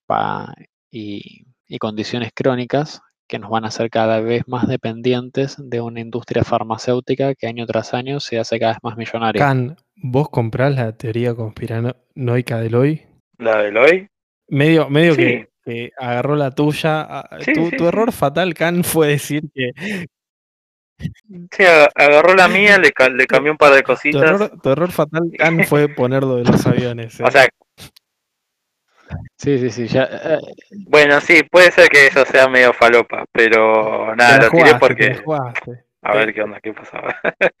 S1: y condiciones crónicas que nos van a hacer cada vez más dependientes de una industria farmacéutica que año tras año se hace cada vez más millonaria.
S4: Can, ¿vos comprás la teoría conspiranoica de Lloyd?
S2: La del hoy.
S4: Medio, medio
S2: Sí.
S4: que, que agarró la tuya. a-
S2: Sí,
S4: tu
S2: sí,
S4: tu error fatal, Can, fue decir que
S2: Sí, aga- agarró la mía, le, le cambió un par de
S4: tu
S2: cositas.
S4: error, tu error fatal, Can, fue poner lo de los aviones. ¿eh?
S2: O sea,
S1: Sí, sí, sí, ya, eh,
S2: bueno, sí, puede ser que eso sea medio falopa, pero nada, lo
S4: jugaste, te
S2: porque. A ver qué onda, qué pasaba.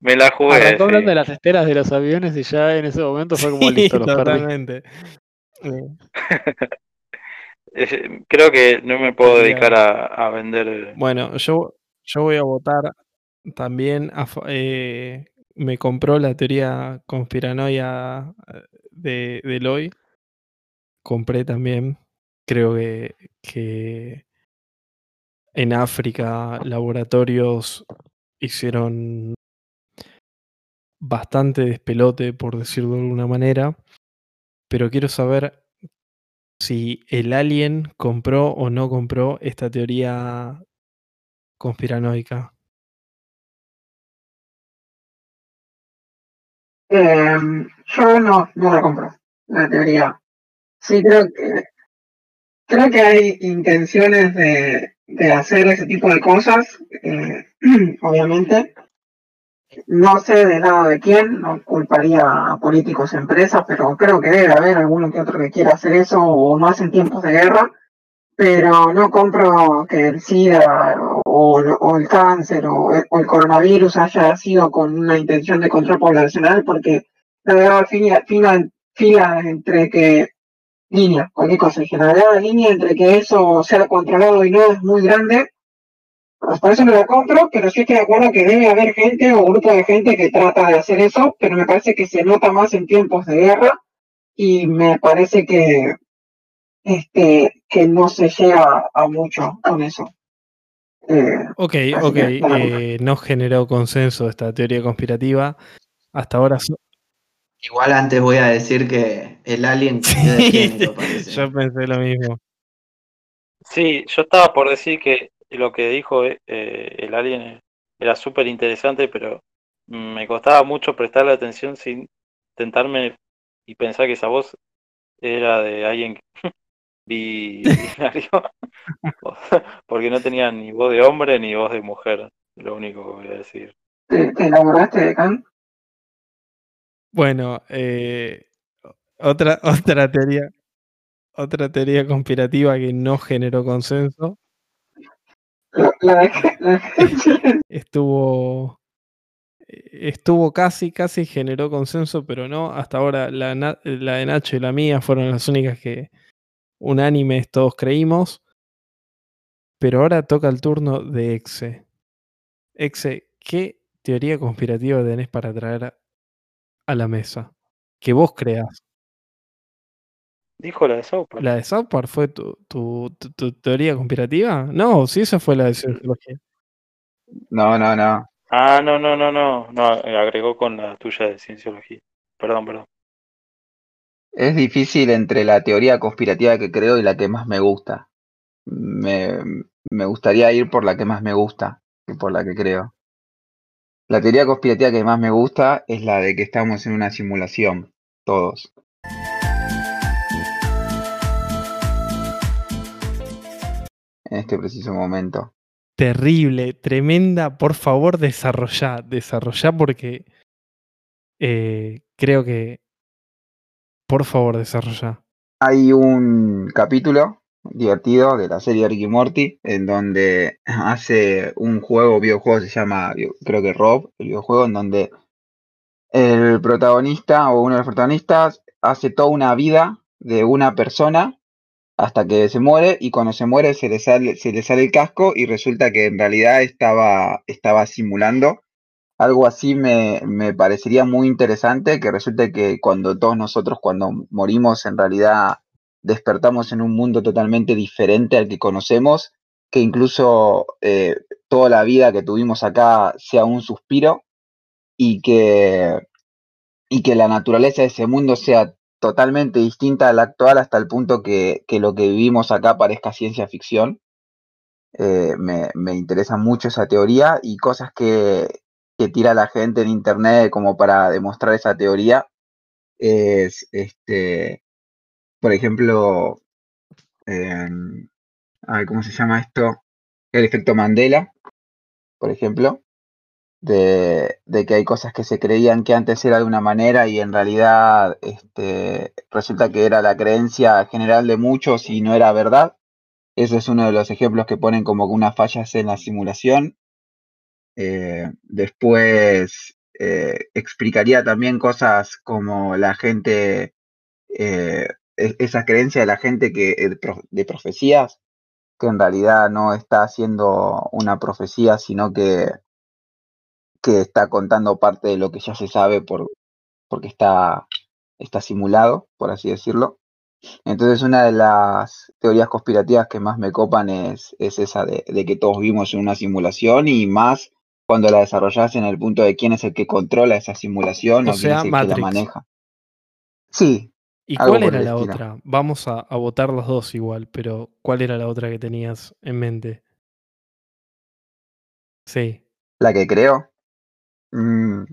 S2: Me la jugué.
S1: arrancó hablando de las esteras de los aviones y ya en ese momento fue como
S4: Sí,
S1: listo, los
S4: totalmente. Eh,
S2: Creo que no me puedo dedicar a, a vender.
S4: Bueno, yo, yo voy a votar también. a fa- eh, me compró la teoría conspiranoia eh, de, de Eloy. Compré también. Creo que, en África laboratorios hicieron bastante despelote, por decirlo de alguna manera. Pero quiero saber si el alien compró o no compró esta teoría conspiranoica.
S8: Eh, yo no, no la compro, la teoría. Sí, creo que, creo que hay intenciones de, de hacer ese tipo de cosas, eh, obviamente. No sé del lado de quién, no culparía a políticos, empresas, pero creo que debe haber alguno que otro que quiera hacer eso, o más en tiempos de guerra. Pero no compro que el SIDA o, el cáncer o el coronavirus haya sido con una intención de control poblacional, porque la verdad fila, fila, fila entre que línea, cualquier cosa en general, la línea entre que eso sea controlado y no es muy grande. Pues por eso no la compro, pero sí estoy de acuerdo que debe haber gente o grupo de gente que trata de hacer eso, pero me parece que se nota más en tiempos de guerra y me parece que este que no se llega a mucho con eso. Eh,
S4: Ok, ok,
S8: que,
S4: eh, no generó consenso esta teoría conspirativa. Hasta ahora
S3: Igual antes voy a decir que el alien
S4: Sí,
S3: género,
S4: yo pensé lo mismo.
S2: Sí, yo estaba por decir que lo que dijo eh, eh, el alien era súper interesante, pero me costaba mucho prestarle atención sin tentarme y pensar que esa voz era de alguien bi- binario, porque no tenía ni voz de hombre ni voz de mujer, lo único que voy a decir.
S8: ¿Te, te elaboraste de Kant?
S4: Bueno, eh, otra, otra teoría, otra teoría conspirativa que no generó consenso estuvo estuvo casi, casi generó consenso, pero no. Hasta ahora la, la de Nacho y la mía fueron las únicas que unánimes todos creímos. Pero ahora toca el turno de Exe. Exe, ¿qué teoría conspirativa tenés para traer a, la mesa? Que vos creas.
S2: Dijo la de South Park.
S4: ¿La de South Park fue tu, tu, tu- tu teoría conspirativa? No, sí, esa fue la de sociología.
S7: No, no, no.
S2: Ah, no, no, no, no. No, agregó con la tuya de cienciología. Perdón, perdón.
S7: Es difícil entre la teoría conspirativa que creo y la que más me gusta. Me, me gustaría ir por la que más me gusta que por la que creo. La teoría conspirativa que más me gusta es la de que estamos en una simulación, todos. En este preciso momento.
S4: Terrible, tremenda. Por favor, desarrollá, desarrollá porque eh, creo que... Por favor, desarrollá.
S7: Hay un capítulo divertido de la serie Ricky Morty en donde hace un juego, videojuego, se llama, creo que Rob, el videojuego, en donde el protagonista o uno de los protagonistas hace toda una vida de una persona hasta que se muere y cuando se muere se le sale, se le sale el casco y resulta que en realidad estaba, estaba simulando. Algo así me, me parecería muy interesante, que resulte que cuando todos nosotros cuando morimos en realidad despertamos en un mundo totalmente diferente al que conocemos, que incluso eh, toda la vida que tuvimos acá sea un suspiro y que, y que la naturaleza de ese mundo sea totalmente distinta a la actual hasta el punto que, que lo que vivimos acá parezca ciencia ficción. Eh, me, me interesa mucho esa teoría y cosas que, que tira la gente en internet como para demostrar esa teoría es, este, por ejemplo, em, ay, ¿cómo se llama esto? El efecto Mandela, por ejemplo, de, que hay cosas que se creían que antes era de una manera y en realidad este, resulta que era la creencia general de muchos y no era verdad. Ese es uno de los ejemplos que ponen como unas fallas en la simulación. Eh, después eh, explicaría también cosas como la gente, eh, esa creencia de la gente que eh, de profecías, que en realidad no está haciendo una profecía, sino que, que está contando parte de lo que ya se sabe por, porque está, está simulado, por así decirlo. Entonces una de las teorías conspirativas que más me copan es, es esa de, de que todos vivimos en una simulación y más cuando la desarrollas en el punto de quién es el que controla esa simulación
S4: O
S7: o, quién
S4: sea,
S7: es el que la maneja. Sí,
S4: ¿Y cuál era la otra? Vamos a, a votar los dos igual, pero ¿cuál era la otra que tenías en mente? Sí.
S7: la que creo. Mm,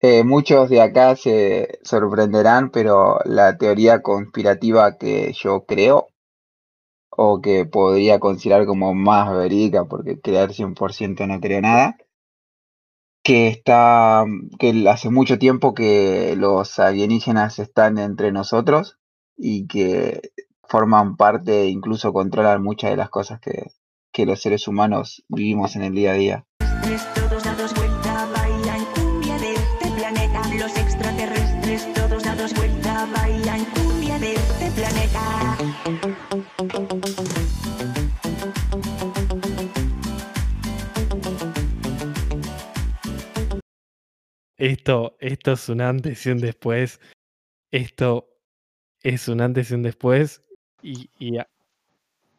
S7: eh, muchos de acá se sorprenderán, pero la teoría conspirativa que yo creo o que podría considerar como más verídica, porque creer 100% no creo nada, que está, que hace mucho tiempo que los alienígenas están entre nosotros y que forman parte, e incluso controlan muchas de las cosas que, que los seres humanos vivimos en el día a día.
S4: Esto, esto es un antes y un después. Esto es un antes y un después. Y, y a-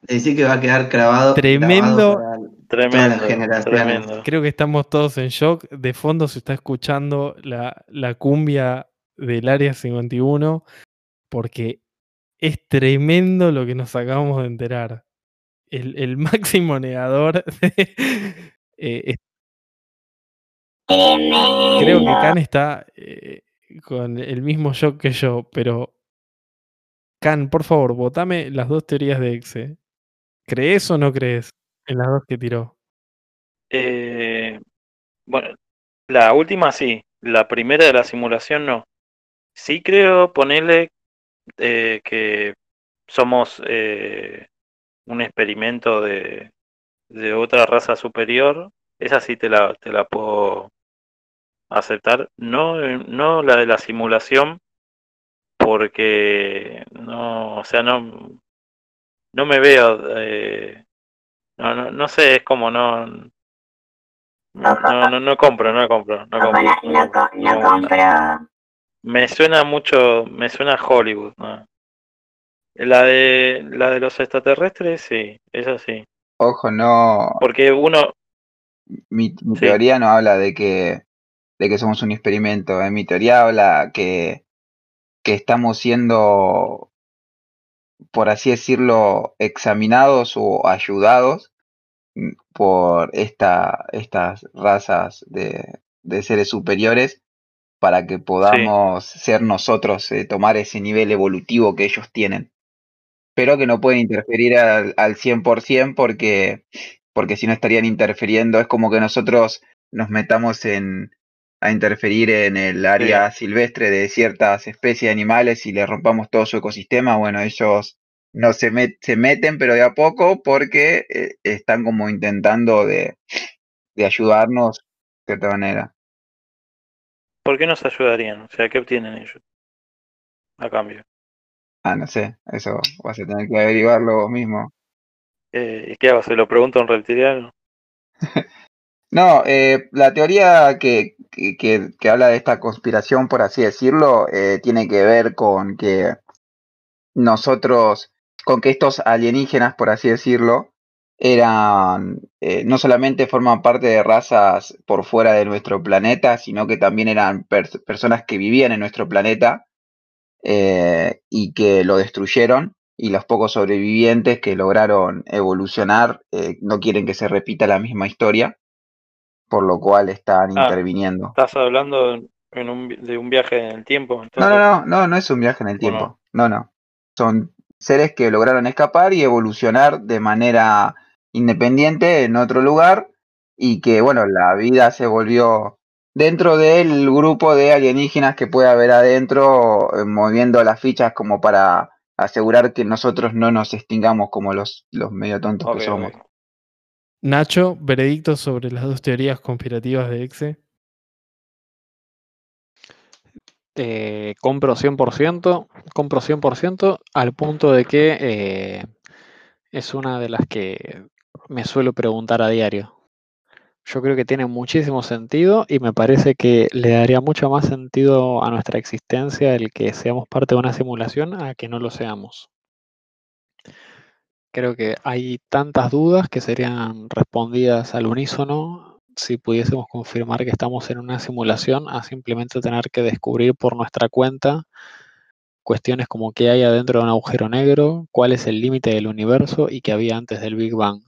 S3: Decir que va a quedar grabado.
S4: Tremendo.
S3: grabado
S2: Tremendo, tremendo.
S4: creo que estamos todos en shock. De fondo se está escuchando la, la cumbia del Área 51 porque es tremendo lo que nos acabamos de enterar. El, el máximo negador de- eh. Creo que Khan está eh, con el mismo shock que yo, pero Khan, por favor, votame las dos teorías de Exe. ¿Crees o no crees en las dos que tiró?
S2: Eh, bueno, la última sí, la primera de la simulación no. Sí creo ponerle eh, que somos eh, un experimento de, de otra raza superior, esa sí te la, te la puedo aceptar. No, no la de la simulación, porque no, o sea, no, no me veo, eh, no, no, no sé, es como no, no, no, no compro, no compro, no
S5: Ojo,
S2: compro.
S5: no, no, co- no compro.
S2: Me suena mucho, me suena a Hollywood, ¿no? La de, la de los extraterrestres, sí, eso sí.
S7: Ojo, no,
S2: Porque uno,
S7: mi, mi
S2: Sí.
S7: teoría no habla de que, de que somos un experimento. En mi teoría habla que, que estamos siendo, por así decirlo, examinados o ayudados mm, por esta, estas razas de, de seres superiores para que podamos ser nosotros, eh, tomar ese nivel evolutivo que ellos tienen. Pero que no pueden interferir al, al 100% porque, porque si no estarían interfiriendo, es como que nosotros nos metamos en, a interferir en el área silvestre de ciertas especies de animales y le rompamos todo su ecosistema. Bueno, ellos no se, met- se meten, pero de a poco porque eh, están como intentando de, de ayudarnos de cierta manera.
S2: ¿por qué nos ayudarían? O sea, ¿qué obtienen ellos? A cambio.
S7: Ah, no sé, eso vas a tener que averiguarlo vos mismo.
S2: Eh, ¿y qué hago? ¿Se lo pregunto a un reptiliano?
S7: No, eh, la teoría que, que, habla de esta conspiración, por así decirlo, eh, tiene que ver con que nosotros, con que estos alienígenas, por así decirlo, eran, eh, no solamente forman parte de razas por fuera de nuestro planeta, sino que también eran pers- personas que vivían en nuestro planeta eh, y que lo destruyeron. Y los pocos sobrevivientes que lograron evolucionar no quieren que se repita la misma historia por lo cual están
S2: Ah,
S7: interviniendo.
S2: ¿Estás hablando en un, de un viaje en el tiempo?
S7: No,
S2: Entonces,
S7: no, no, no, no es un viaje en el
S2: ¿O
S7: tiempo. No, no. Son seres que lograron escapar y evolucionar de manera independiente en otro lugar y que, bueno, la vida se volvió dentro del grupo de alienígenas que puede haber adentro, eh, moviendo las fichas como para asegurar que nosotros no nos extingamos como los, los medio tontos que somos.
S4: Nacho, veredicto sobre las dos teorías conspirativas de Exe.
S1: Eh, compro 100%, compro 100% al punto de que eh, es una de las que me suelo preguntar a diario. Yo creo que tiene muchísimo sentido y me parece que le daría mucho más sentido a nuestra existencia el que seamos parte de una simulación a que no lo seamos. Creo que hay tantas dudas que serían respondidas al unísono si pudiésemos confirmar que estamos en una simulación a simplemente tener que descubrir por nuestra cuenta cuestiones como qué hay adentro de un agujero negro, cuál es el límite del universo y qué había antes del Big Bang.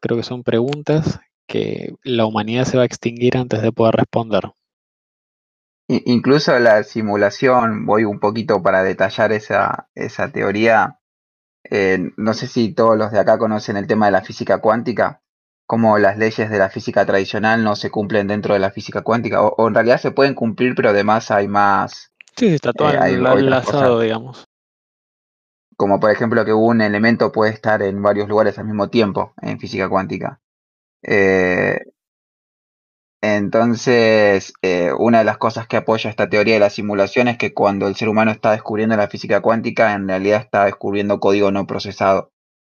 S1: Creo que son preguntas que la humanidad se va a extinguir antes de poder responder.
S7: Incluso la simulación, voy un poquito para detallar esa, esa teoría. Eh, no sé si todos los de acá conocen el tema de la física cuántica, como las leyes de la física tradicional no se cumplen dentro de la física cuántica, o, o en realidad se pueden cumplir, pero además hay más,
S1: Sí, está todo
S7: Eh,
S1: enlazado, digamos.
S7: como por ejemplo que un elemento puede estar en varios lugares al mismo tiempo en física cuántica. Eh, Entonces, eh, una de las cosas que apoya esta teoría de la simulación es que cuando el ser humano está descubriendo la física cuántica, en realidad está descubriendo código no procesado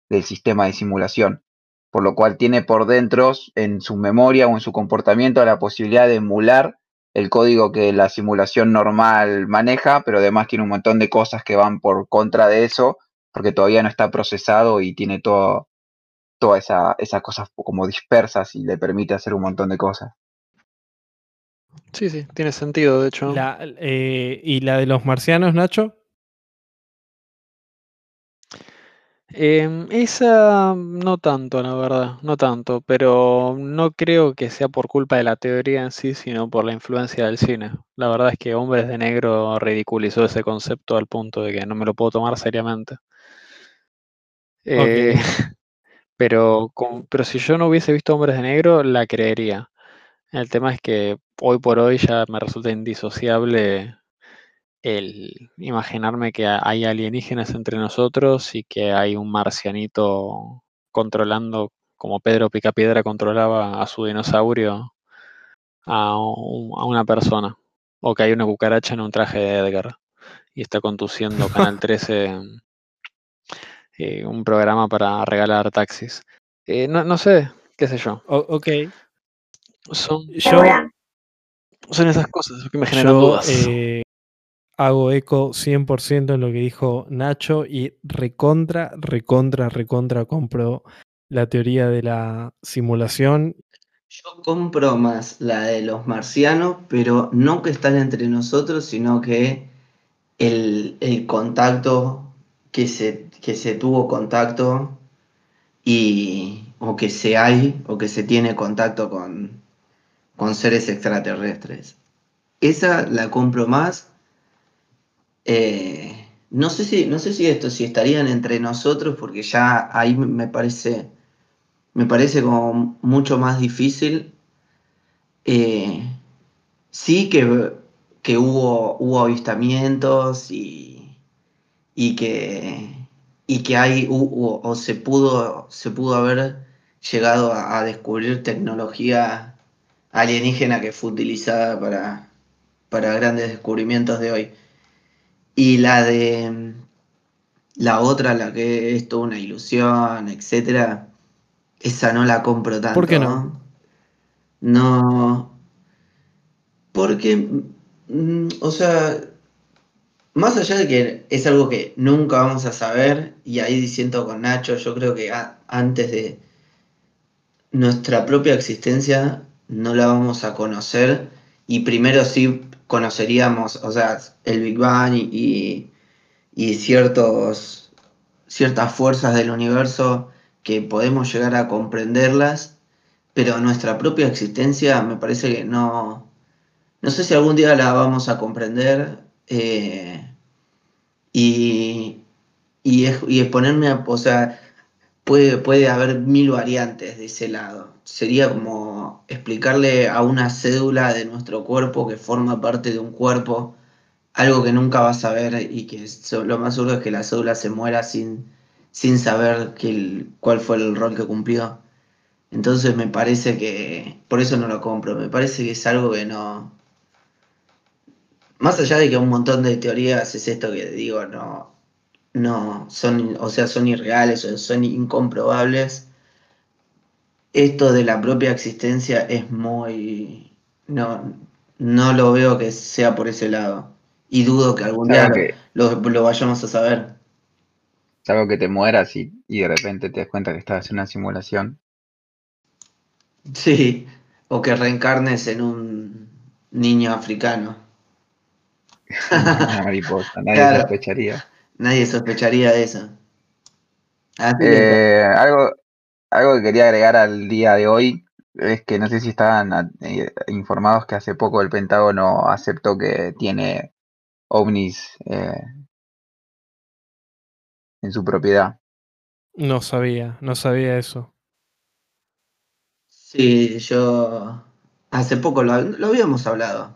S7: del sistema de simulación, por lo cual tiene por dentro, en su memoria o en su comportamiento, la posibilidad de emular el código que la simulación normal maneja, pero además tiene un montón de cosas que van por contra de eso, porque todavía no está procesado y tiene todo, todas esa, esas cosas como dispersas y le permite hacer un montón de cosas.
S1: Sí, sí, tiene sentido, de hecho.
S4: La, eh, ¿Y la de los marcianos, Nacho?
S1: Em, esa no tanto, la verdad, no tanto, pero no creo que sea por culpa de la teoría en sí, sino por la influencia del cine. La verdad es que Hombres de Negro ridiculizó ese concepto al punto de que no me lo puedo tomar seriamente. Eh, pero, con- pero si yo no hubiese visto Hombres de Negro, la creería. El tema es que hoy por hoy ya me resulta indisociable el imaginarme que ha- hay alienígenas entre nosotros y que hay un marcianito controlando como Pedro Picapiedra controlaba a su dinosaurio a, un- a una persona. O que hay una cucaracha en un traje de Edgar y está conduciendo Canal 13 eh, un programa para regalar taxis. Eh, no, no sé, qué sé yo.
S4: O- ok.
S1: Son,
S4: Yo.
S1: Son esas cosas que me generan
S4: yo
S1: dudas.
S4: eh, hago eco 100% en lo que dijo Nacho y recontra, recontra, recontra compro la teoría de la simulación.
S3: Yo compro más la de los marcianos, pero no que están entre nosotros, sino que el, el contacto, que se, que se tuvo contacto y o que se hay o que se tiene contacto con, con seres extraterrestres. Esa la compro más. Eh, no sé si, no sé si esto, si estarían entre nosotros, porque ya ahí me- parece, me parece como mucho más difícil. Eh, sí que, que hubo, hubo avistamientos y, y que, y que hay, o se pudo, se pudo haber llegado a descubrir tecnología alienígena que fue utilizada para, para grandes descubrimientos de hoy. Y la de la otra, la que es toda una ilusión, etcétera, esa no la compro tanto.
S4: ¿Por qué no?
S3: No. Porque, mm, o sea, más allá de que es algo que nunca vamos a saber, y ahí diciendo con Nacho, yo creo que a- antes de nuestra propia existencia no la vamos a conocer, y primero sí conoceríamos, o sea, el Big Bang y, y- ciertos, ciertas fuerzas del universo que podemos llegar a comprenderlas, pero nuestra propia existencia me parece que no, no sé si algún día la vamos a comprender eh, y, y, es- y o sea, puede, puede haber mil variantes de ese lado. Sería como explicarle a una cédula de nuestro cuerpo que forma parte de un cuerpo algo que nunca vas a ver y que lo más seguro es que la cédula se muera sin, sin saber que cuál fue el rol que cumplió. Entonces me parece que, por eso no lo compro, me parece que es algo que no, más allá de que un montón de teorías es esto que digo, no, no, son, o sea, son irreales son incomprobables, esto de la propia existencia es muy, no, no lo veo que sea por ese lado. Y dudo que algún día
S7: que,
S3: lo, lo vayamos a saber.
S7: salvo que te mueras y, y de repente te das cuenta que estás en una simulación.
S3: Sí, o que reencarnes en un niño africano.
S7: Una mariposa, nadie
S3: Claro.
S7: sospecharía.
S3: Nadie sospecharía de eso. Que,
S7: Eh, algo, algo que quería agregar al día de hoy es que no sé si estaban a- eh, informados que hace poco el Pentágono aceptó que tiene ovnis eh, en su propiedad.
S4: No sabía, no sabía eso.
S3: sí, yo hace poco lo, lo habíamos hablado.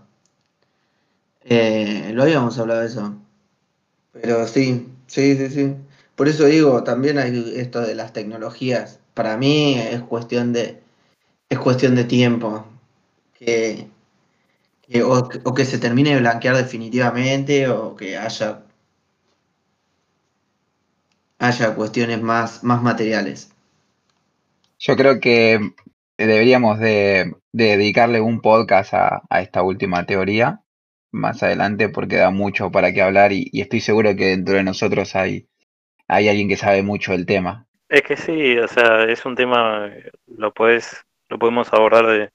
S3: Eh, lo habíamos hablado de eso. Pero sí, sí, sí, sí. Por eso digo, también hay esto de las tecnologías. Para mí es cuestión de, es cuestión de tiempo. Que, o, que- se termine de blanquear definitivamente o que haya, haya cuestiones más, más materiales.
S7: Yo creo que deberíamos de, de dedicarle un podcast a esta última teoría más adelante porque da mucho para qué hablar y, y estoy seguro que dentro de nosotros hay, hay alguien que sabe mucho del tema.
S2: Es que sí, o sea, es un tema, lo puedes, lo podemos abordar de,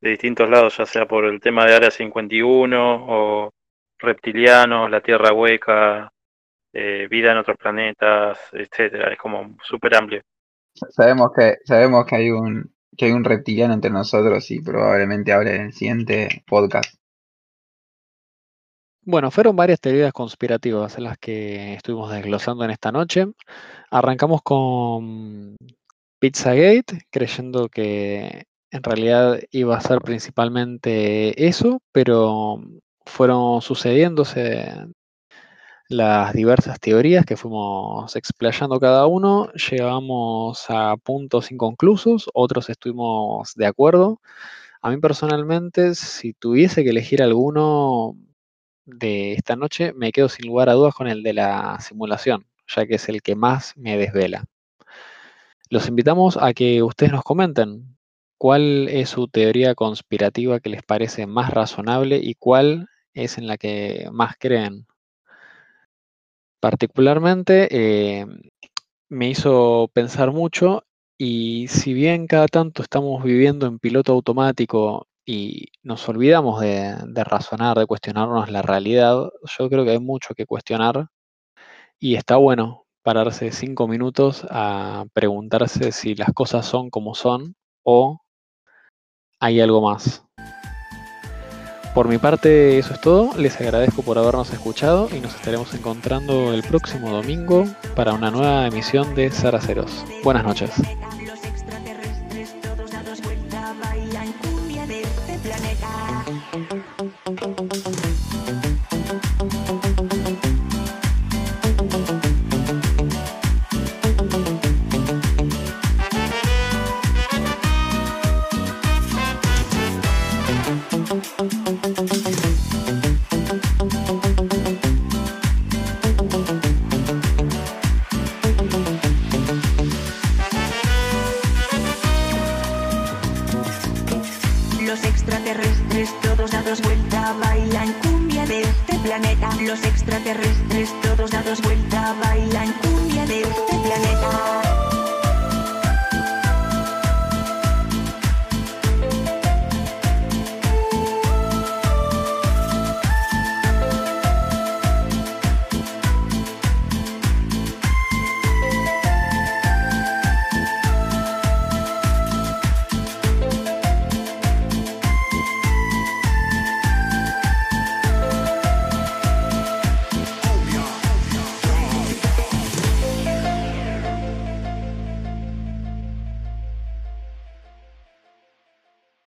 S2: de distintos lados, ya sea por el tema de Área 51 o reptilianos, la Tierra hueca, eh, vida en otros planetas, etcétera. Es como súper amplio.
S7: Sabemos que, sabemos que hay un, que hay un reptiliano entre nosotros y probablemente hable en el siguiente podcast.
S1: Bueno, fueron varias teorías conspirativas las que estuvimos desglosando en esta noche. Arrancamos con Pizzagate, creyendo que en realidad iba a ser principalmente eso, pero fueron sucediéndose las diversas teorías que fuimos explayando cada uno, llegamos a puntos inconclusos, otros estuvimos de acuerdo. A mí personalmente, si tuviese que elegir alguno de esta noche, me quedo sin lugar a dudas con el de la simulación, ya que es el que más me desvela. Los invitamos a que ustedes nos comenten cuál es su teoría conspirativa que les parece más razonable y cuál es en la que más creen. Particularmente eh, me hizo pensar mucho y si bien cada tanto estamos viviendo en piloto automático y nos olvidamos de, razonar, de cuestionarnos la realidad, yo creo que hay mucho que cuestionar y está bueno pararse cinco minutos a preguntarse si las cosas son como son o hay algo más. Por mi parte, eso es todo. Les agradezco por habernos escuchado y nos estaremos encontrando el próximo domingo para una nueva emisión de Saraceros. Buenas noches.
S9: Planeta. Los extraterrestres todos dados vuelta bailan cumbia de este planeta.